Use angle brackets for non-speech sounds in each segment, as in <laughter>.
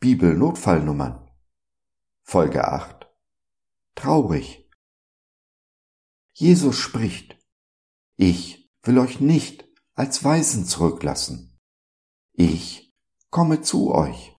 Bibel-Notfallnummern. Folge 8. Traurig. Jesus spricht. Ich will euch nicht als Weisen zurücklassen. Ich komme zu euch.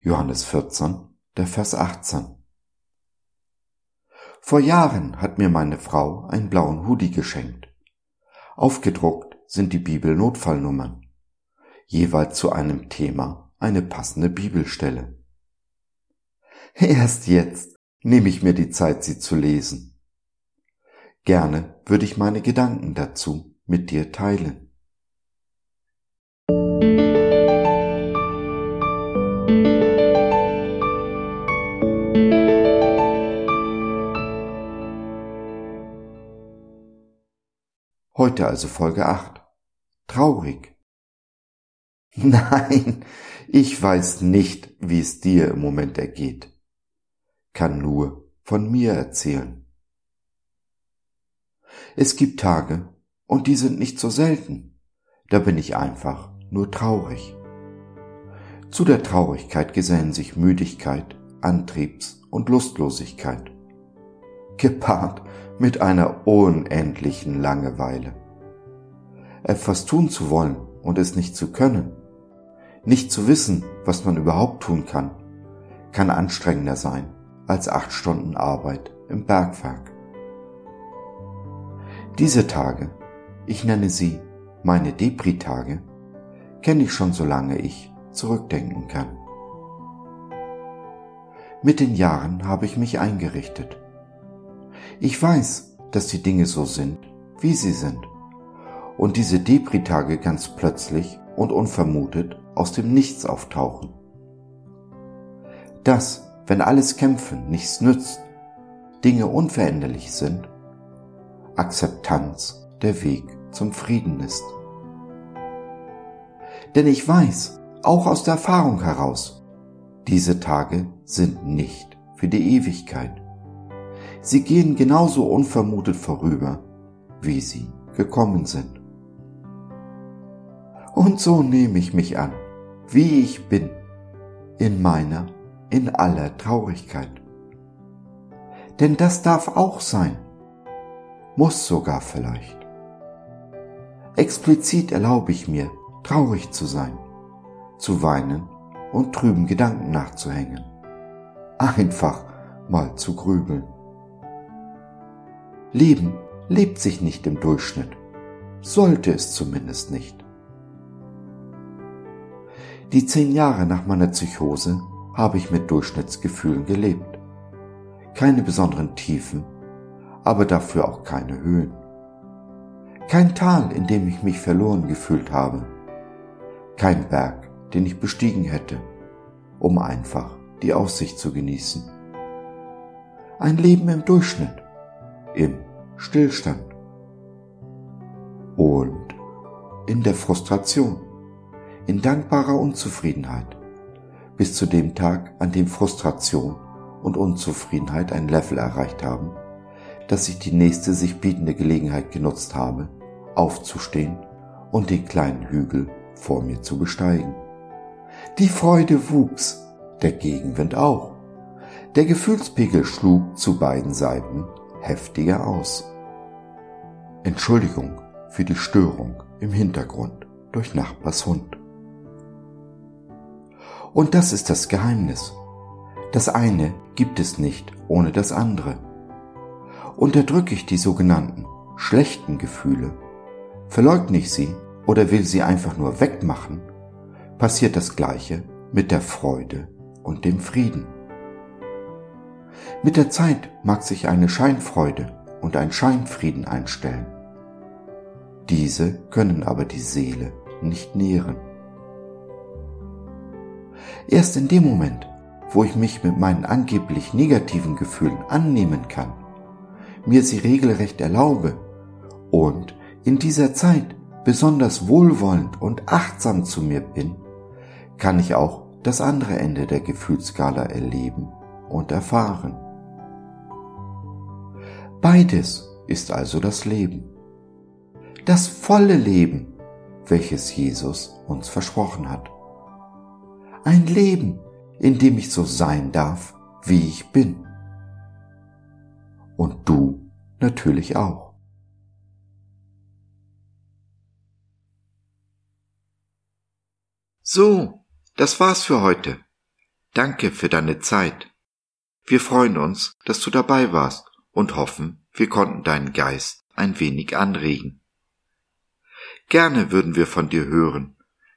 Johannes 14, der Vers 18. Vor Jahren hat mir meine Frau einen blauen Hoodie geschenkt. Aufgedruckt sind die Bibel-Notfallnummern. Jeweils zu einem Thema eine passende Bibelstelle. Erst jetzt nehme ich mir die Zeit, sie zu lesen. Gerne würde ich meine Gedanken dazu mit dir teilen. Heute also Folge 8. Traurig. <laughs> Nein, ich weiß nicht, wie es dir im Moment ergeht. Kann nur von mir erzählen. Es gibt Tage, und die sind nicht so selten, da bin ich einfach nur traurig. Zu der Traurigkeit gesellen sich Müdigkeit, Antriebs- und Lustlosigkeit, gepaart mit einer unendlichen Langeweile. Etwas tun zu wollen und es nicht zu können, nicht zu wissen, was man überhaupt tun kann, kann anstrengender sein als acht Stunden Arbeit im Bergwerk. Diese Tage, ich nenne sie meine Depri-Tage, kenne ich schon solange ich zurückdenken kann. Mit den Jahren habe ich mich eingerichtet. Ich weiß, dass die Dinge so sind, wie sie sind. Und diese Depri-Tage ganz plötzlich und unvermutet aus dem Nichts auftauchen. Dass, wenn alles Kämpfen nichts nützt, Dinge unveränderlich sind, Akzeptanz der Weg zum Frieden ist. Denn ich weiß, auch aus der Erfahrung heraus, diese Tage sind nicht für die Ewigkeit. Sie gehen genauso unvermutet vorüber, wie sie gekommen sind. Und so nehme ich mich an, wie ich bin, in meiner, in aller Traurigkeit. Denn das darf auch sein, muss sogar vielleicht. Explizit erlaube ich mir, traurig zu sein, zu weinen und trüben Gedanken nachzuhängen. Einfach mal zu grübeln. Leben lebt sich nicht im Durchschnitt, sollte es zumindest nicht. Die zehn Jahre nach meiner Psychose habe ich mit Durchschnittsgefühlen gelebt. Keine besonderen Tiefen, aber dafür auch keine Höhen. Kein Tal, in dem ich mich verloren gefühlt habe. Kein Berg, den ich bestiegen hätte, um einfach die Aussicht zu genießen. Ein Leben im Durchschnitt, im Stillstand und in der Frustration, in dankbarer Unzufriedenheit, bis zu dem Tag, an dem Frustration und Unzufriedenheit ein Level erreicht haben, dass ich die nächste sich bietende Gelegenheit genutzt habe, aufzustehen und den kleinen Hügel vor mir zu besteigen. Die Freude wuchs, der Gegenwind auch. Der Gefühlspegel schlug zu beiden Seiten heftiger aus. Entschuldigung für die Störung im Hintergrund durch Nachbars Hund. Und das ist das Geheimnis. Das eine gibt es nicht ohne das andere. Unterdrücke ich die sogenannten schlechten Gefühle, verleugne ich sie oder will sie einfach nur wegmachen, passiert das Gleiche mit der Freude und dem Frieden. Mit der Zeit mag sich eine Scheinfreude und ein Scheinfrieden einstellen. Diese können aber die Seele nicht nähren. Erst in dem Moment, wo ich mich mit meinen angeblich negativen Gefühlen annehmen kann, mir sie regelrecht erlaube und in dieser Zeit besonders wohlwollend und achtsam zu mir bin, kann ich auch das andere Ende der Gefühlsskala erleben und erfahren. Beides ist also das Leben. Das volle Leben, welches Jesus uns versprochen hat. Ein Leben, in dem ich so sein darf, wie ich bin. Und du natürlich auch. So, das war's für heute. Danke für deine Zeit. Wir freuen uns, dass du dabei warst und hoffen, wir konnten deinen Geist ein wenig anregen. Gerne würden wir von dir hören,